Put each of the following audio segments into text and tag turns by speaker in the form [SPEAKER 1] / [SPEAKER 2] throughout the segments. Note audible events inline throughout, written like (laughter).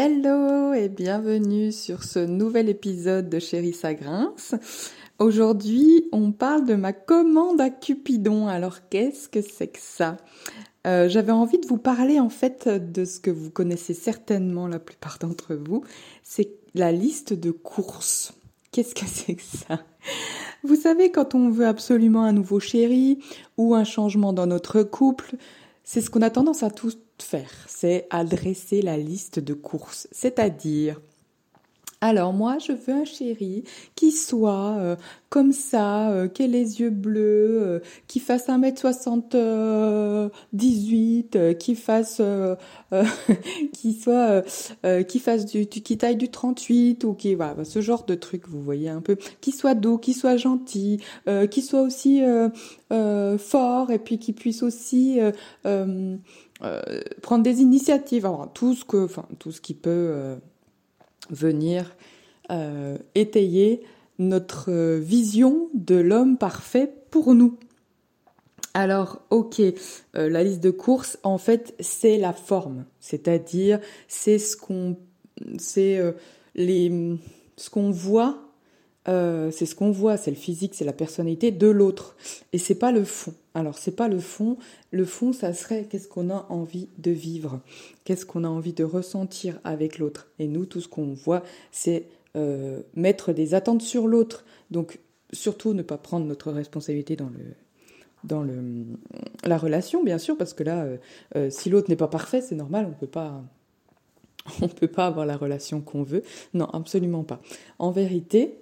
[SPEAKER 1] Hello et bienvenue sur ce nouvel épisode de Chérie Sagrince. Aujourd'hui, on parle de ma commande à Cupidon. Alors, qu'est-ce que c'est que ça? Euh, J'avais envie de vous parler en fait de ce que vous connaissez certainement la plupart d'entre vous. C'est la liste de courses. Qu'est-ce que (laughs) c'est que ça? Vous savez, quand on veut absolument un nouveau chéri ou un changement dans notre couple, c'est ce qu'on a tendance à tous faire, c'est adresser la liste de courses, c'est-à-dire alors moi, je veux un chéri qui soit euh, comme ça, euh, qui ait les yeux bleus, euh, qui fasse 1m78, qui fasse (laughs) qui soit qui fasse du, qui taille du 38 ou qui voilà, ce genre de truc, vous voyez un peu, qui soit doux, qui soit gentil, qui soit aussi fort et puis qui puisse aussi prendre des initiatives, enfin, tout ce que enfin tout ce qui peut venir euh, étayer notre vision de l'homme parfait pour nous. Alors, ok, euh, la liste de courses, en fait, c'est la forme, c'est-à-dire c'est ce qu'on, c'est euh, les, ce qu'on voit, c'est ce qu'on voit, c'est le physique, c'est la personnalité de l'autre, et c'est pas le fond. Alors, c'est pas le fond. Le fond, ça serait qu'est-ce qu'on a envie de vivre, qu'est-ce qu'on a envie de ressentir avec l'autre? Et nous, tout ce qu'on voit, c'est euh, mettre des attentes sur l'autre. Donc surtout ne pas prendre notre responsabilité dans le dans le la relation bien sûr parce que là euh, euh, si l'autre n'est pas parfait c'est normal on peut pas on peut pas avoir la relation qu'on veut non absolument pas en vérité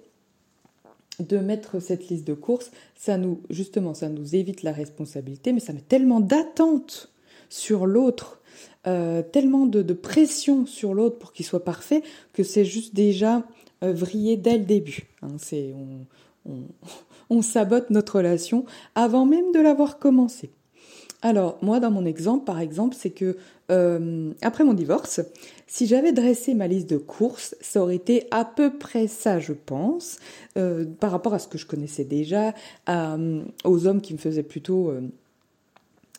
[SPEAKER 1] de mettre cette liste de courses ça nous justement ça nous évite la responsabilité mais ça met tellement d'attentes sur l'autre tellement de, pression sur l'autre pour qu'il soit parfait que c'est juste déjà euh, vriller dès le début. Hein. c'est, on, (laughs) sabote notre relation avant même de l'avoir commencé. Alors, moi, dans mon exemple, par exemple, c'est que euh, après mon divorce, si j'avais dressé ma liste de courses, ça aurait été à peu près ça, je pense, euh, par rapport à ce que je connaissais déjà, aux hommes qui me faisaient plutôt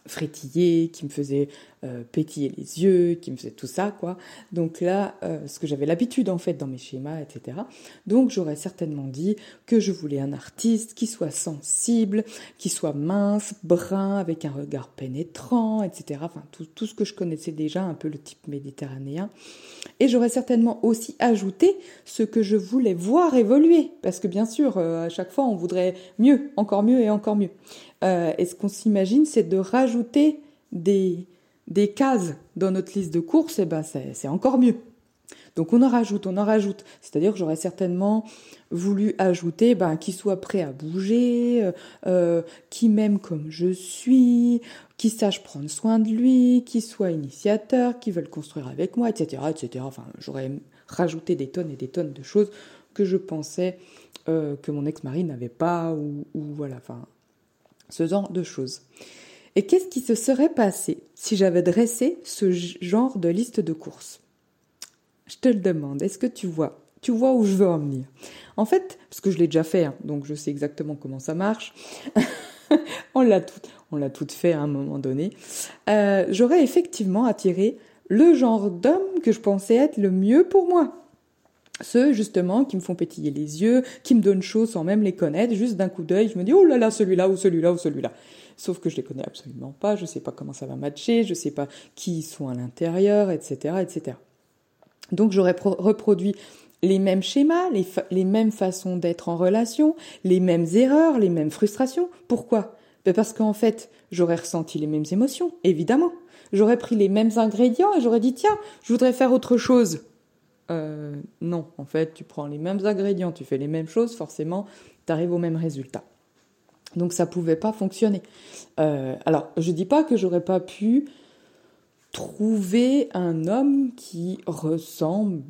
[SPEAKER 1] frétiller, qui me faisait euh, pétiller les yeux, qui me faisait tout ça, quoi. Donc là, euh, ce que j'avais l'habitude en fait dans mes schémas, etc. Donc j'aurais certainement dit que je voulais un artiste qui soit sensible, qui soit mince, brun, avec un regard pénétrant, etc. Enfin, tout, ce que je connaissais déjà, un peu le type méditerranéen. Et j'aurais certainement aussi ajouté ce que je voulais voir évoluer, parce que bien sûr, euh, à chaque fois, on voudrait mieux, encore mieux et encore mieux. Euh, et ce qu'on s'imagine, c'est de rajouter des, des cases dans notre liste de courses, et ben c'est encore mieux. Donc on en rajoute, on en rajoute. C'est-à-dire que j'aurais certainement voulu ajouter ben, qui soit prêt à bouger, euh, euh, qui m'aime comme je suis, qui sache prendre soin de lui, qui soit initiateur, qui veut le construire avec moi, etc. etc. Enfin, j'aurais rajouté des tonnes et des tonnes de choses que je pensais que mon ex-mari n'avait pas, ou, ou voilà, enfin, ce genre de choses. Et qu'est-ce qui se serait passé si j'avais dressé ce genre de liste de courses? Je te le demande, est-ce que tu vois? Tu vois où je veux en venir? En fait, parce que je l'ai déjà fait, hein, donc je sais exactement comment ça marche. (laughs) on l'a tout, on fait à un moment donné. Euh, j'aurais effectivement attiré le genre d'homme que je pensais être le mieux pour moi. Ceux, justement, qui me font pétiller les yeux, qui me donnent chaud sans même les connaître, juste d'un coup d'œil, je me dis, oh là là, celui-là, ou celui-là, ou celui-là. Sauf que je les connais absolument pas, je sais pas comment ça va matcher, je sais pas qui sont à l'intérieur, etc., etc. Donc j'aurais reproduit les mêmes schémas, les, les mêmes façons d'être en relation, les mêmes erreurs, les mêmes frustrations. Pourquoi? Ben Parce qu'en fait, j'aurais ressenti les mêmes émotions, évidemment. J'aurais pris les mêmes ingrédients et j'aurais dit, tiens, je voudrais faire autre chose. Euh, non, en fait, tu prends les mêmes ingrédients, tu fais les mêmes choses, forcément, tu arrives au même résultat. Donc ça pouvait pas fonctionner. Euh, alors, je dis pas que j'aurais pas pu trouver un homme qui ressemble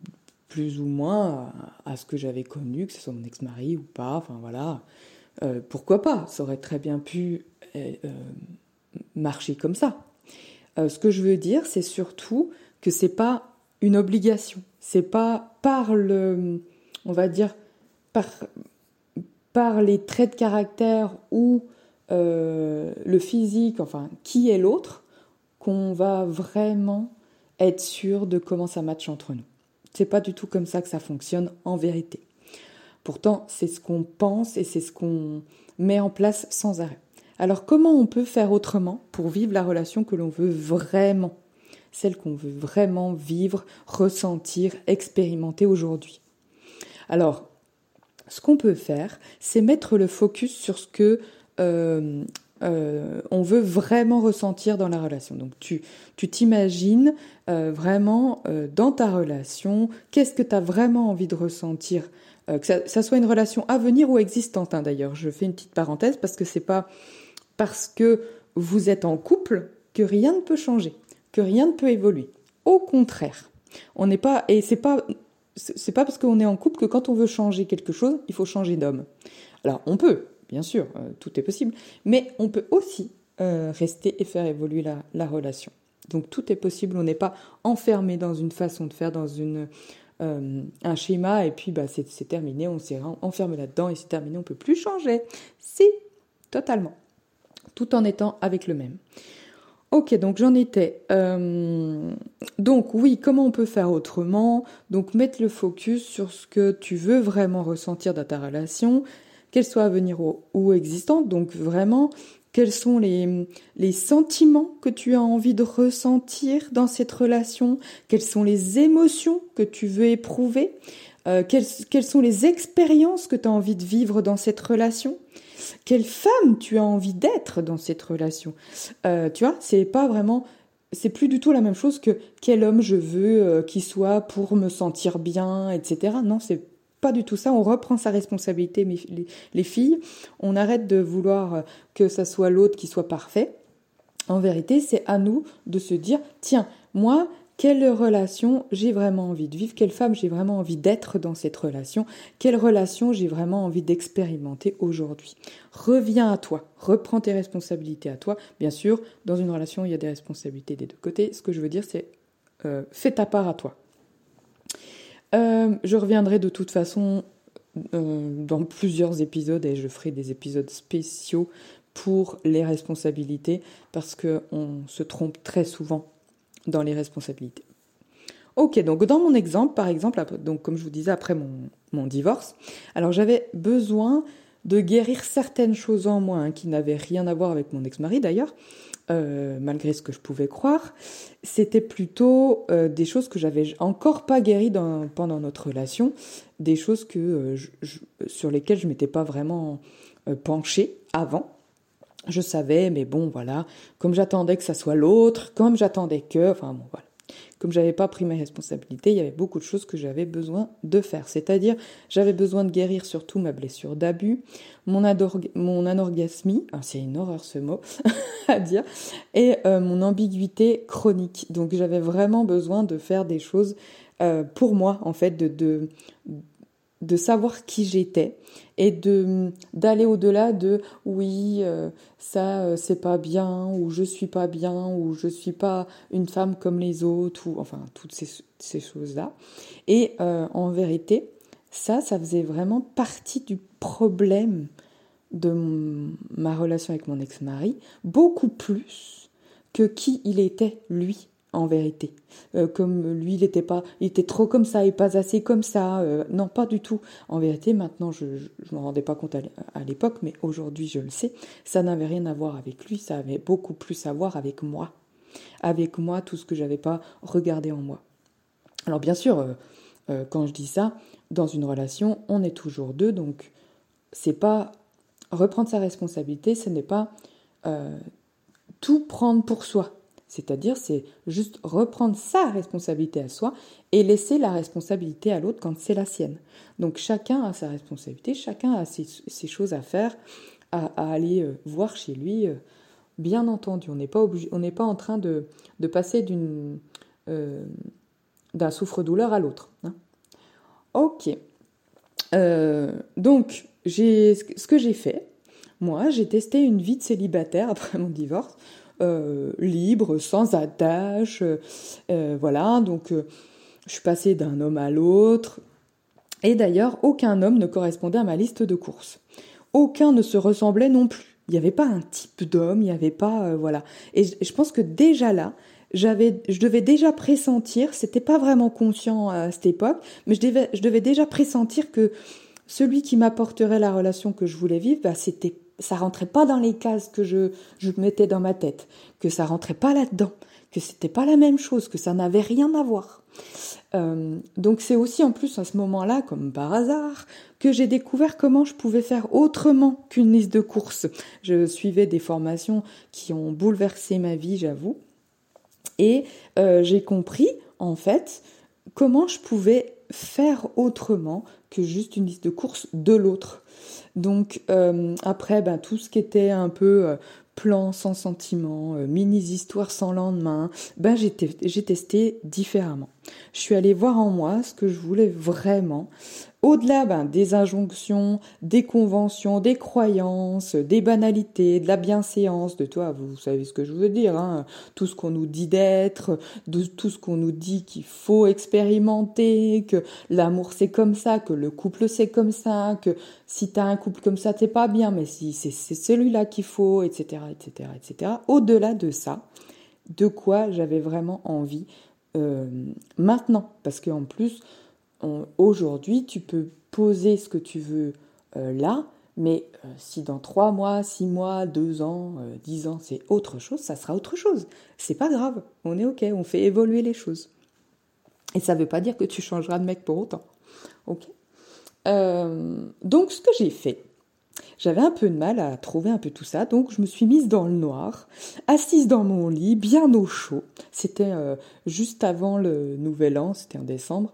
[SPEAKER 1] plus ou moins à, ce que j'avais connu, que ce soit mon ex-mari ou pas, enfin voilà. Euh, pourquoi pas? Ça aurait très bien pu marcher comme ça. ce que je veux dire, c'est surtout que c'est pas une obligation. C'est pas par le, on va dire, par, par les traits de caractère ou euh, le physique, enfin, qui est l'autre, qu'on va vraiment être sûr de comment ça match entre nous. C'est pas du tout comme ça que ça fonctionne en vérité. Pourtant, c'est ce qu'on pense et c'est ce qu'on met en place sans arrêt. Alors comment on peut faire autrement pour vivre la relation que l'on veut vraiment? Celle qu'on veut vraiment vivre, ressentir, expérimenter aujourd'hui. Alors, ce qu'on peut faire, c'est mettre le focus sur ce que euh, euh, on veut vraiment ressentir dans la relation. Donc tu t'imagines euh, vraiment dans ta relation, qu'est-ce que tu as vraiment envie de ressentir que ça, soit une relation à venir ou existante hein, d'ailleurs. Je fais une petite parenthèse parce que c'est pas parce que vous êtes en couple que rien ne peut changer, que rien ne peut évoluer. Au contraire, on n'est pas et c'est pas c'est pas parce qu'on est en couple que quand on veut changer quelque chose, il faut changer d'homme. Alors on peut, bien sûr, euh, tout est possible, mais on peut aussi euh, rester et faire évoluer la, relation. Donc tout est possible, on n'est pas enfermé dans une façon de faire, dans une, euh, un schéma, et puis bah, c'est terminé, on s'est enfermé là-dedans et c'est terminé, on peut plus changer. Si, totalement, tout en étant avec le même. Ok, donc j'en étais. Euh, donc oui, comment on peut faire autrement? Donc mettre le focus sur ce que tu veux vraiment ressentir dans ta relation, qu'elle soit à venir ou, existante. Donc vraiment, quels sont les, les sentiments que tu as envie de ressentir dans cette relation? Quelles sont les émotions que tu veux éprouver? Euh, quelles, quelles sont les expériences que tu as envie de vivre dans cette relation? Quelle femme tu as envie d'être dans cette relation? Euh, tu vois, c'est pas vraiment, c'est plus du tout la même chose que quel homme je veux euh, qu'il soit pour me sentir bien, etc. Non, c'est pas du tout ça. On reprend sa responsabilité, les, les filles. On arrête de vouloir euh, que ça soit l'autre qui soit parfait. En vérité, c'est à nous de se dire, tiens, moi, quelle relation j'ai vraiment envie de vivre, quelle femme j'ai vraiment envie d'être dans cette relation, quelle relation j'ai vraiment envie d'expérimenter aujourd'hui? Reviens à toi, reprends tes responsabilités à toi. Bien sûr, dans une relation, il y a des responsabilités des deux côtés. Ce que je veux dire, c'est euh, fais ta part à toi. Euh, je reviendrai de toute façon euh, dans plusieurs épisodes et je ferai des épisodes spéciaux pour les responsabilités parce qu'on se trompe très souvent dans les responsabilités. Ok, donc dans mon exemple, par exemple, donc comme je vous disais après mon, mon divorce, alors j'avais besoin de guérir certaines choses en moi hein, qui n'avaient rien à voir avec mon ex-mari d'ailleurs, euh, malgré ce que je pouvais croire. C'était plutôt euh, des choses que j'avais encore pas guéries pendant notre relation, des choses que euh, sur lesquelles je m'étais pas vraiment penchée avant je savais, mais bon, voilà, comme j'attendais que ça soit l'autre, comme j'attendais que, enfin bon, voilà. Comme j'avais pas pris mes responsabilités, il y avait beaucoup de choses que j'avais besoin de faire. C'est-à-dire, j'avais besoin de guérir surtout ma blessure d'abus, mon, anorgasmie, ah, c'est une horreur ce mot (laughs) à dire, et euh, mon ambiguïté chronique. Donc j'avais vraiment besoin de faire des choses euh, pour moi, en fait, de savoir qui j'étais et de d'aller au-delà de oui euh, ça euh, c'est pas bien ou je suis pas bien ou je suis pas une femme comme les autres ou enfin toutes ces, ces choses là et euh, en vérité ça ça faisait vraiment partie du problème de ma relation avec mon ex-mari beaucoup plus que qui il était lui en vérité. Euh, comme lui, il était pas, il était trop comme ça et pas assez comme ça. Euh, non, pas du tout. En vérité, maintenant, je ne m'en rendais pas compte à l'époque, mais aujourd'hui, je le sais. Ça n'avait rien à voir avec lui, ça avait beaucoup plus à voir avec moi. Avec moi, tout ce que j'avais pas regardé en moi. Alors bien sûr, euh, quand je dis ça, dans une relation, on est toujours deux, donc c'est pas reprendre sa responsabilité, ce n'est pas tout prendre pour soi. C'est-à-dire, c'est juste reprendre sa responsabilité à soi et laisser la responsabilité à l'autre quand c'est la sienne. Donc chacun a sa responsabilité, chacun a ses, choses à faire, à, aller euh, voir chez lui. Euh, bien entendu, on n'est pas on n'est pas en train de, passer euh, d'un souffre-douleur à l'autre. Hein. Ok. donc ce que j'ai fait. Moi, j'ai testé une vie de célibataire (laughs) après mon divorce. Euh, libre, sans attache. Euh, voilà, donc euh, je suis passée d'un homme à l'autre. Et d'ailleurs, aucun homme ne correspondait à ma liste de courses. Aucun ne se ressemblait non plus. Il n'y avait pas un type d'homme, il n'y avait pas... voilà. Et je pense que déjà là, j'avais, je devais déjà pressentir, c'était pas vraiment conscient à cette époque, mais je devais, je devais déjà pressentir que celui qui m'apporterait la relation que je voulais vivre, bah, c'était, ça rentrait pas dans les cases que je, mettais dans ma tête, que ça rentrait pas là-dedans, que c'était pas la même chose, que ça n'avait rien à voir. Euh, donc c'est aussi en plus à ce moment-là, comme par hasard, que j'ai découvert comment je pouvais faire autrement qu'une liste de courses. Je suivais des formations qui ont bouleversé ma vie, j'avoue, et euh, j'ai compris en fait comment je pouvais faire autrement que juste une liste de courses de l'autre. Donc euh, après, ben, tout ce qui était un peu euh, plan sans sentiment, euh, mini-histoires sans lendemain, ben, j'ai testé différemment. Je suis allée voir en moi ce que je voulais vraiment au-delà ben, des injonctions, des conventions, des croyances, des banalités, de la bienséance, de toi, vous savez ce que je veux dire, hein, tout ce qu'on nous dit d'être, tout ce qu'on nous dit qu'il faut expérimenter, que l'amour c'est comme ça, que le couple c'est comme ça, que si t'as un couple comme ça t'es pas bien, mais si c'est celui-là qu'il faut, etc., etc., etc. Au-delà de ça, de quoi j'avais vraiment envie euh, maintenant, parce qu'en plus aujourd'hui, tu peux poser ce que tu veux euh, là, mais euh, si dans trois mois, six mois, deux ans, euh, dix ans, c'est autre chose, ça sera autre chose. C'est pas grave, on est ok, on fait évoluer les choses. Et ça veut pas dire que tu changeras de mec pour autant. Ok. donc ce que j'ai fait, j'avais un peu de mal à trouver un peu tout ça, donc je me suis mise dans le noir, assise dans mon lit, bien au chaud. C'était juste avant le Nouvel An, c'était en décembre.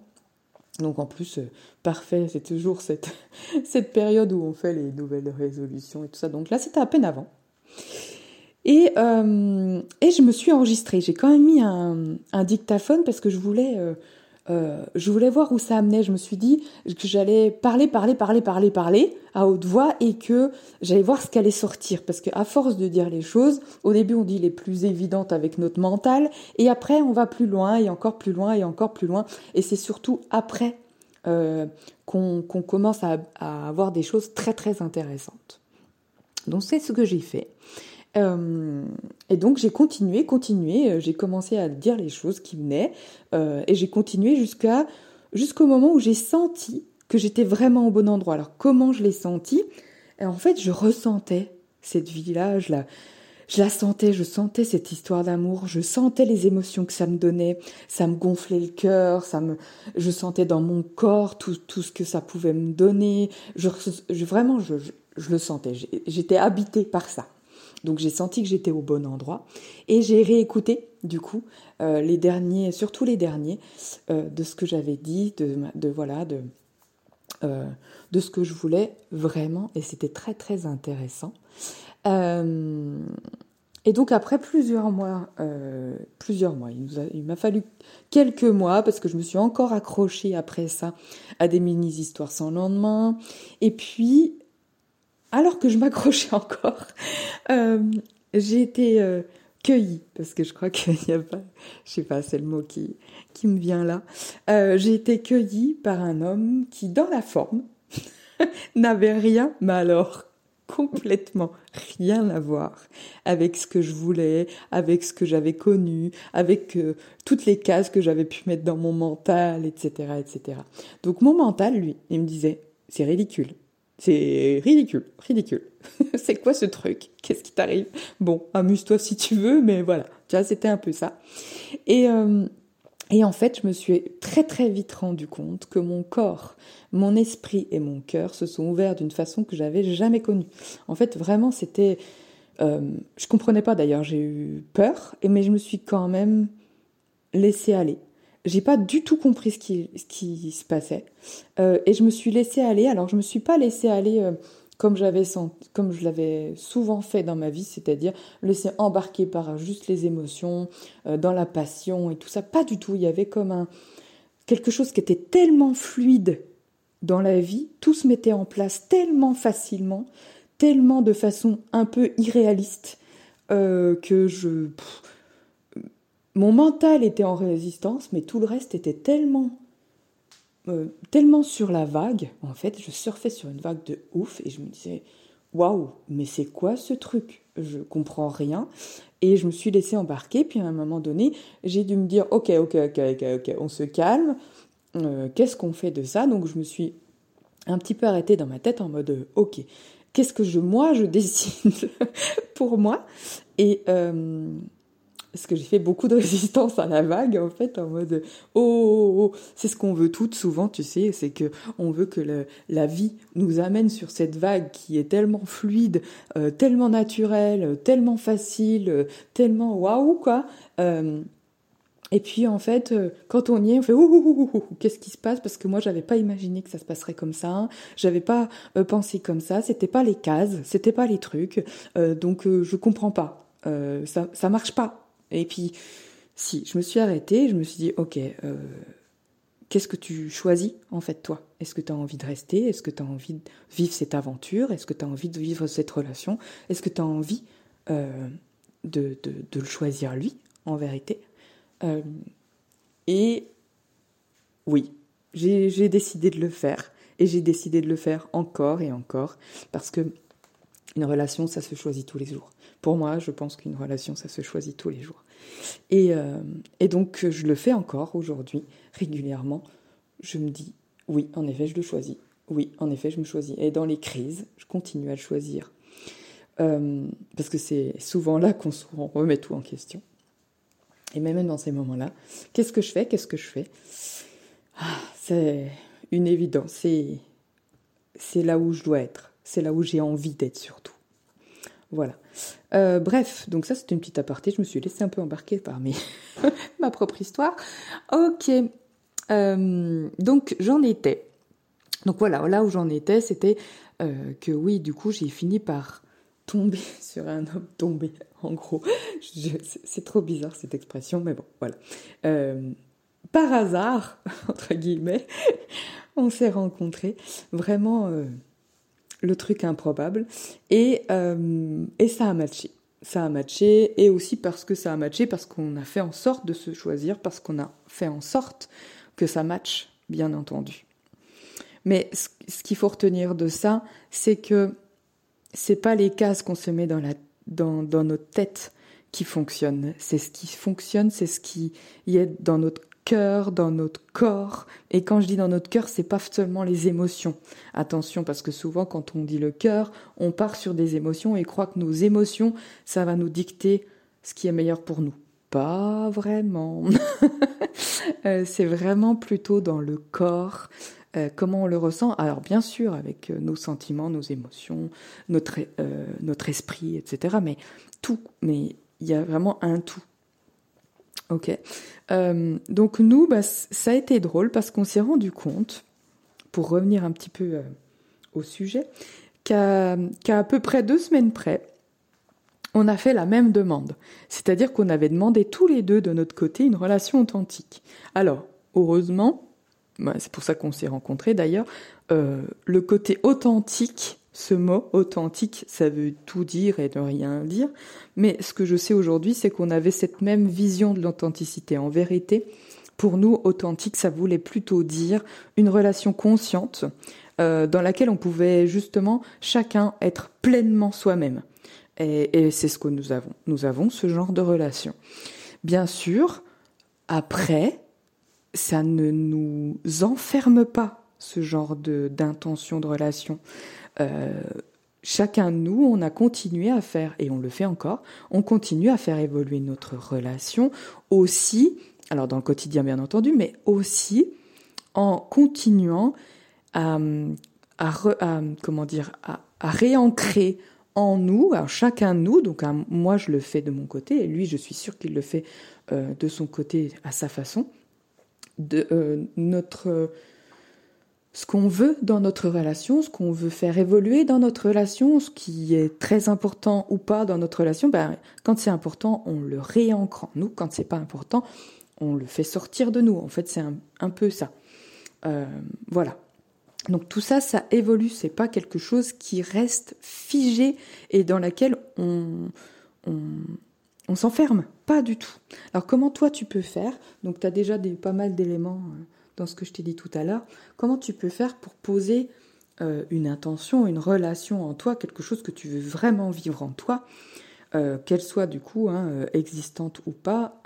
[SPEAKER 1] Donc en plus, euh, parfait, c'est toujours (laughs) cette, période où on fait les nouvelles résolutions et tout ça. Donc là, c'était à peine avant. Et, euh, et je me suis enregistrée. J'ai quand même mis un, un, dictaphone parce que je voulais, euh, euh, je voulais voir où ça amenait. Je me suis dit que j'allais parler, parler, parler, parler, parler à haute voix et que j'allais voir ce qu'allait sortir. Parce qu'à force de dire les choses, au début on dit les plus évidentes avec notre mental et après on va plus loin et encore plus loin et encore plus loin. Et c'est surtout après euh, qu'on commence à, à avoir des choses très très intéressantes. Donc c'est ce que j'ai fait. Euh, et donc j'ai continué, continué, euh, j'ai commencé à dire les choses qui venaient, euh, et j'ai continué jusqu'à jusqu'au moment où j'ai senti que j'étais vraiment au bon endroit. Alors comment je l'ai senti? Et En fait, je ressentais cette vie-là, je la, je la sentais, je sentais cette histoire d'amour, je sentais les émotions que ça me donnait, ça me gonflait le cœur, ça me, je sentais dans mon corps tout, tout ce que ça pouvait me donner. Je vraiment, je, je, je le sentais, j'étais habitée par ça. Donc j'ai senti que j'étais au bon endroit et j'ai réécouté du coup euh, les derniers, surtout les derniers, euh, de ce que j'avais dit, de, voilà, euh, de ce que je voulais vraiment et c'était très très intéressant. et donc après plusieurs mois, plusieurs mois, il m'a fallu quelques mois parce que je me suis encore accrochée après ça à des mini histoires sans lendemain. Et puis alors que je m'accrochais encore, euh, j'ai été euh, cueillie, parce que je crois qu'il (laughs) n'y a pas, je sais pas, c'est le mot qui, qui me vient là. Euh, j'ai été cueillie par un homme qui, dans la forme, (laughs) n'avait rien, mais alors complètement rien à voir avec ce que je voulais, avec ce que j'avais connu, avec toutes les cases que j'avais pu mettre dans mon mental, etc., etc. Donc mon mental, lui, il me disait, c'est ridicule, c'est ridicule, ridicule. (laughs) c'est quoi ce truc? Qu'est-ce qui t'arrive? Bon, amuse-toi si tu veux, mais voilà. Tu vois, c'était un peu ça. Et, euh, et en fait, je me suis très très vite rendu compte que mon corps, mon esprit et mon cœur se sont ouverts d'une façon que j'avais jamais connue. En fait, vraiment, c'était... Euh, je comprenais pas d'ailleurs, j'ai eu peur, mais je me suis quand même laissé aller j'ai pas du tout compris ce qui, se passait. Euh, et je me suis laissée aller. Alors, je me suis pas laissée aller euh, comme j'avais comme je l'avais souvent fait dans ma vie, c'est-à-dire laisser embarquer par juste les émotions, euh, dans la passion et tout ça. Pas du tout. Il y avait comme un quelque chose qui était tellement fluide dans la vie, tout se mettait en place tellement facilement, tellement de façon un peu irréaliste que je mon mental était en résistance, mais tout le reste était tellement, euh, tellement sur la vague. En fait, je surfais sur une vague de ouf et je me disais, waouh, mais c'est quoi ce truc? Je comprends rien. Et je me suis laissée embarquer, puis à un moment donné, j'ai dû me dire, ok, ok, ok, ok, on se calme, euh, qu'est-ce qu'on fait de ça? Donc je me suis un petit peu arrêtée dans ma tête en mode, ok, qu'est-ce que je, moi, je (laughs) décide pour moi? Et euh, parce que j'ai fait beaucoup de (laughs) résistance à la vague en fait en mode oh, oh, oh, oh. c'est ce qu'on veut toutes souvent tu sais c'est que on veut que la vie nous amène sur cette vague qui est tellement fluide euh, tellement naturelle tellement facile euh, tellement waouh quoi euh, et puis en fait, quand on y est, on fait ouh, qu'est-ce qui se passe? Parce que moi, j'avais pas imaginé que ça se passerait comme ça. J'avais pas pensé comme ça. C'était pas les cases, c'était pas les trucs. donc je comprends pas. ça ça marche pas. Et puis, si, je me suis arrêtée, je me suis dit, ok, euh, qu'est-ce que tu choisis en fait toi? Est-ce que tu as envie de rester? Est-ce que tu as envie de vivre cette aventure? Est-ce que tu as envie de vivre cette relation? Est-ce que tu as envie euh, de, de, le choisir lui, en vérité? Euh, Et oui, j'ai décidé de le faire. Et j'ai décidé de le faire encore et encore, parce que une relation, ça se choisit tous les jours. Pour moi, je pense qu'une relation, ça se choisit tous les jours. Et, euh, et donc, je le fais encore aujourd'hui, régulièrement. Je me dis, oui, en effet, je le choisis. Oui, en effet, je me choisis. Et dans les crises, je continue à le choisir. Euh, parce que c'est souvent là qu'on remet tout en question. Et même dans ces moments-là, qu'est-ce que je fais? Qu'est-ce que je fais? Ah, C'est une évidence. C'est là où je dois être. C'est là où j'ai envie d'être surtout. Voilà. Euh, bref, donc ça c'était une petite aparté, je me suis laissée un peu embarquer par mes (laughs) ma propre histoire. Ok, euh, donc j'en étais. Donc voilà, là où j'en étais, c'était euh, que oui, du coup j'ai fini par tomber (laughs) sur un homme tombé, en gros. C'est trop bizarre cette expression, mais bon, voilà. par hasard, (laughs) entre guillemets, on s'est rencontrés. Vraiment le truc improbable. Et, euh, et ça a matché. Ça a matché, et aussi parce que ça a matché, parce qu'on a fait en sorte de se choisir, parce qu'on a fait en sorte que ça matche, bien entendu. Mais ce, qu'il faut retenir de ça, c'est que c'est pas les cases qu'on se met dans, la, dans, dans notre tête qui fonctionnent. C'est ce qui fonctionne, c'est ce qui y est dans notre cœur, dans notre corps. Et quand je dis dans notre cœur, c'est pas seulement les émotions. Attention, parce que souvent, quand on dit le cœur, on part sur des émotions et croit que nos émotions, ça va nous dicter ce qui est meilleur pour nous. Pas vraiment. (laughs) Euh, c'est vraiment plutôt dans le corps. Euh, comment on le ressent Alors bien sûr avec euh, nos sentiments, nos émotions, notre, notre esprit, etc. Mais tout, mais il y a vraiment un tout. Ok. Euh, donc nous, bah, ça a été drôle parce qu'on s'est rendu compte, pour revenir un petit peu euh, au sujet, qu'à à peu près deux semaines près, on a fait la même demande. C'est-à-dire qu'on avait demandé tous les deux de notre côté une relation authentique. Alors, heureusement, bah, c'est pour ça qu'on s'est rencontrés d'ailleurs, euh, le côté authentique ce mot authentique, ça veut tout dire et ne rien dire. Mais ce que je sais aujourd'hui, c'est qu'on avait cette même vision de l'authenticité. En vérité, pour nous, authentique, ça voulait plutôt dire une relation consciente euh, dans laquelle on pouvait justement chacun être pleinement soi-même. Et, c'est ce que nous avons. Nous avons ce genre de relation. Bien sûr, après, ça ne nous enferme pas ce genre d'intention de relation. Euh, chacun de nous, on a continué à faire, et on le fait encore, on continue à faire évoluer notre relation aussi, alors dans le quotidien bien entendu, mais aussi en continuant à, comment dire, à, réancrer en nous, chacun de nous, donc moi je le fais de mon côté, et lui je suis sûre qu'il le fait euh, de son côté à sa façon, de euh, notre ce qu'on veut dans notre relation, ce qu'on veut faire évoluer dans notre relation, ce qui est très important ou pas dans notre relation, ben, quand c'est important, on le réancre en nous. Quand c'est pas important, on le fait sortir de nous. En fait, c'est un, peu ça. Euh, voilà. Donc tout ça, ça évolue. C'est pas quelque chose qui reste figé et dans laquelle on, s'enferme. Pas du tout. Alors comment toi tu peux faire? Donc tu as déjà des, pas mal d'éléments euh, dans ce que je t'ai dit tout à l'heure, comment tu peux faire pour poser euh, une intention, une relation en toi, quelque chose que tu veux vraiment vivre en toi, qu'elle soit du coup hein, existante ou pas,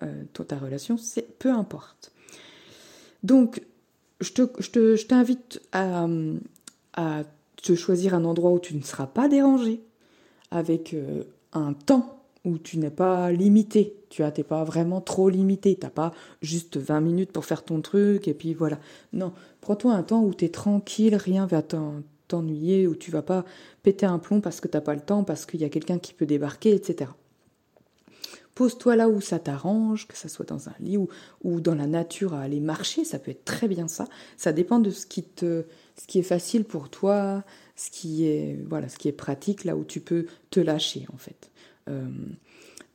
[SPEAKER 1] ta relation, c'est peu importe. Donc, je t'invite je à, à te choisir un endroit où tu ne seras pas dérangé, avec un temps où tu n'es pas limité. Tu n'es pas vraiment trop limité. Tu n'as pas juste 20 minutes pour faire ton truc et puis voilà. Non, prends-toi un temps où tu es tranquille, rien va t'ennuyer, où tu vas pas péter un plomb parce que tu n'as pas le temps, parce qu'il y a quelqu'un qui peut débarquer, etc. Pose-toi là où ça t'arrange, que ça soit dans un lit ou, ou dans la nature à aller marcher, ça peut être très bien ça. Ça dépend de ce qui te, ce qui est facile pour toi, ce qui est, voilà, ce qui est pratique, là où tu peux te lâcher en fait. Euh,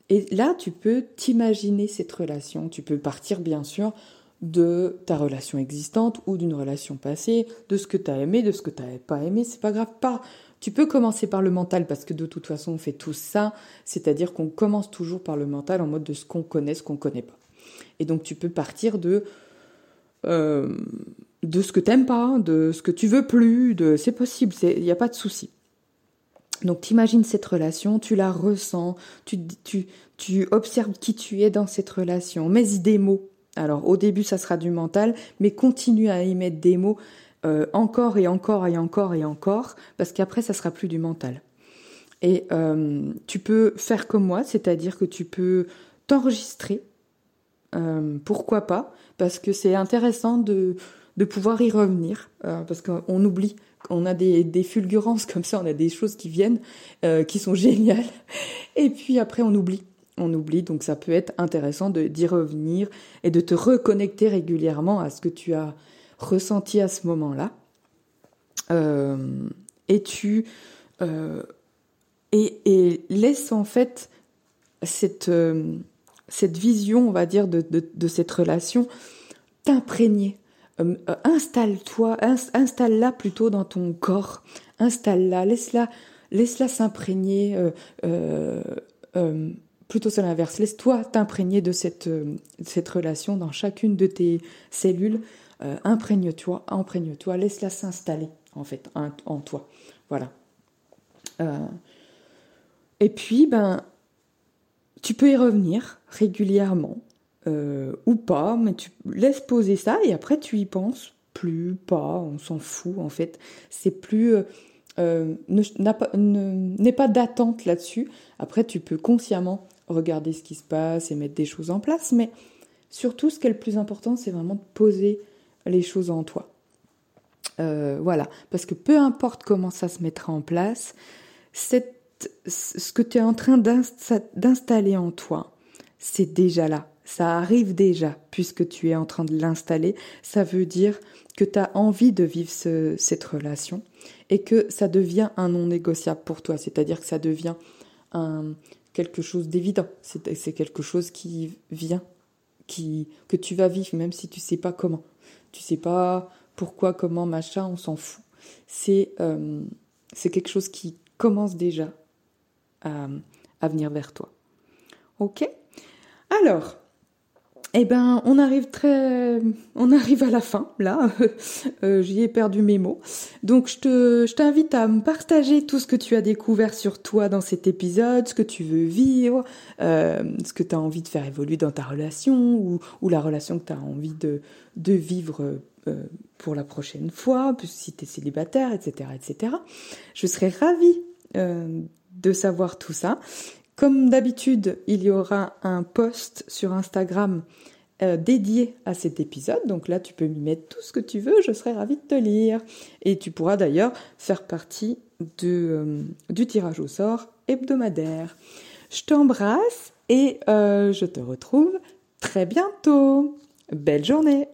[SPEAKER 1] et là, tu peux t'imaginer cette relation. Tu peux partir, bien sûr, de ta relation existante ou d'une relation passée, de ce que tu as aimé, de ce que tu n'avais pas aimé. C'est pas grave. Pas. Tu peux commencer par le mental parce que de toute façon, on fait tout ça. C'est-à-dire qu'on commence toujours par le mental en mode de ce qu'on connaît, ce qu'on connaît pas. Et donc, tu peux partir de. Euh, de ce que t'aimes pas, de ce que tu veux plus, de c'est possible, il n'y a pas de souci. Donc tu imagines cette relation, tu la ressens, tu, tu, tu observes qui tu es dans cette relation, mets-y des mots. Alors au début ça sera du mental, mais continue à y mettre des mots euh, encore et encore et encore et encore, parce qu'après ça sera plus du mental. Et euh, tu peux faire comme moi, c'est-à-dire que tu peux t'enregistrer. Euh, pourquoi pas Parce que c'est intéressant de, de pouvoir y revenir, parce qu'on oublie on a des, fulgurances comme ça, on a des choses qui viennent, euh, qui sont géniales, (laughs) et puis après on oublie. On oublie, donc ça peut être intéressant d'y revenir et de te reconnecter régulièrement à ce que tu as ressenti à ce moment-là. Euh, et tu euh, et, laisse en fait cette, vision, on va dire, de cette relation t'imprégner euh, euh, installe-toi, installe-la plutôt dans ton corps, installe-la, laisse-la, laisse-la s'imprégner. Euh, plutôt c'est l'inverse, laisse-toi t'imprégner de cette, cette relation dans chacune de tes cellules. imprègne-toi, imprègne-toi, laisse-la s'installer en fait en, toi. Voilà. et puis, ben, tu peux y revenir régulièrement. Euh, ou pas, mais tu laisses poser ça et après tu y penses plus, pas, on s'en fout en fait. C'est plus. Euh, euh n'est pas, d'attente là-dessus. Après, tu peux consciemment regarder ce qui se passe et mettre des choses en place, mais surtout, ce qui est le plus important, c'est vraiment de poser les choses en toi. Euh, voilà, parce que peu importe comment ça se mettra en place, ce que tu es en train d'installer en toi, c'est déjà là ça arrive déjà, puisque tu es en train de l'installer, ça veut dire que tu as envie de vivre cette relation et que ça devient un non négociable pour toi, c'est-à-dire que ça devient quelque chose d'évident, c'est quelque chose qui vient, qui, que tu vas vivre, même si tu sais pas comment. Tu sais pas pourquoi, comment, machin, on s'en fout. C'est euh, quelque chose qui commence déjà à, à venir vers toi. Ok? Alors, eh ben, on arrive très, on arrive à la fin là. (laughs) euh, J'y ai perdu mes mots. Donc, je te, je t'invite à me partager tout ce que tu as découvert sur toi dans cet épisode, ce que tu veux vivre, euh, ce que tu as envie de faire évoluer dans ta relation ou, la relation que tu as envie de, vivre euh, pour la prochaine fois, si tu es célibataire, etc., etc. Je serais ravie de savoir tout ça. Comme d'habitude, il y aura un post sur Instagram euh, dédié à cet épisode. Donc là, tu peux m'y mettre tout ce que tu veux, je serai ravie de te lire. Et tu pourras d'ailleurs faire partie de, euh, du tirage au sort hebdomadaire. Je t'embrasse et euh, je te retrouve très bientôt. Belle journée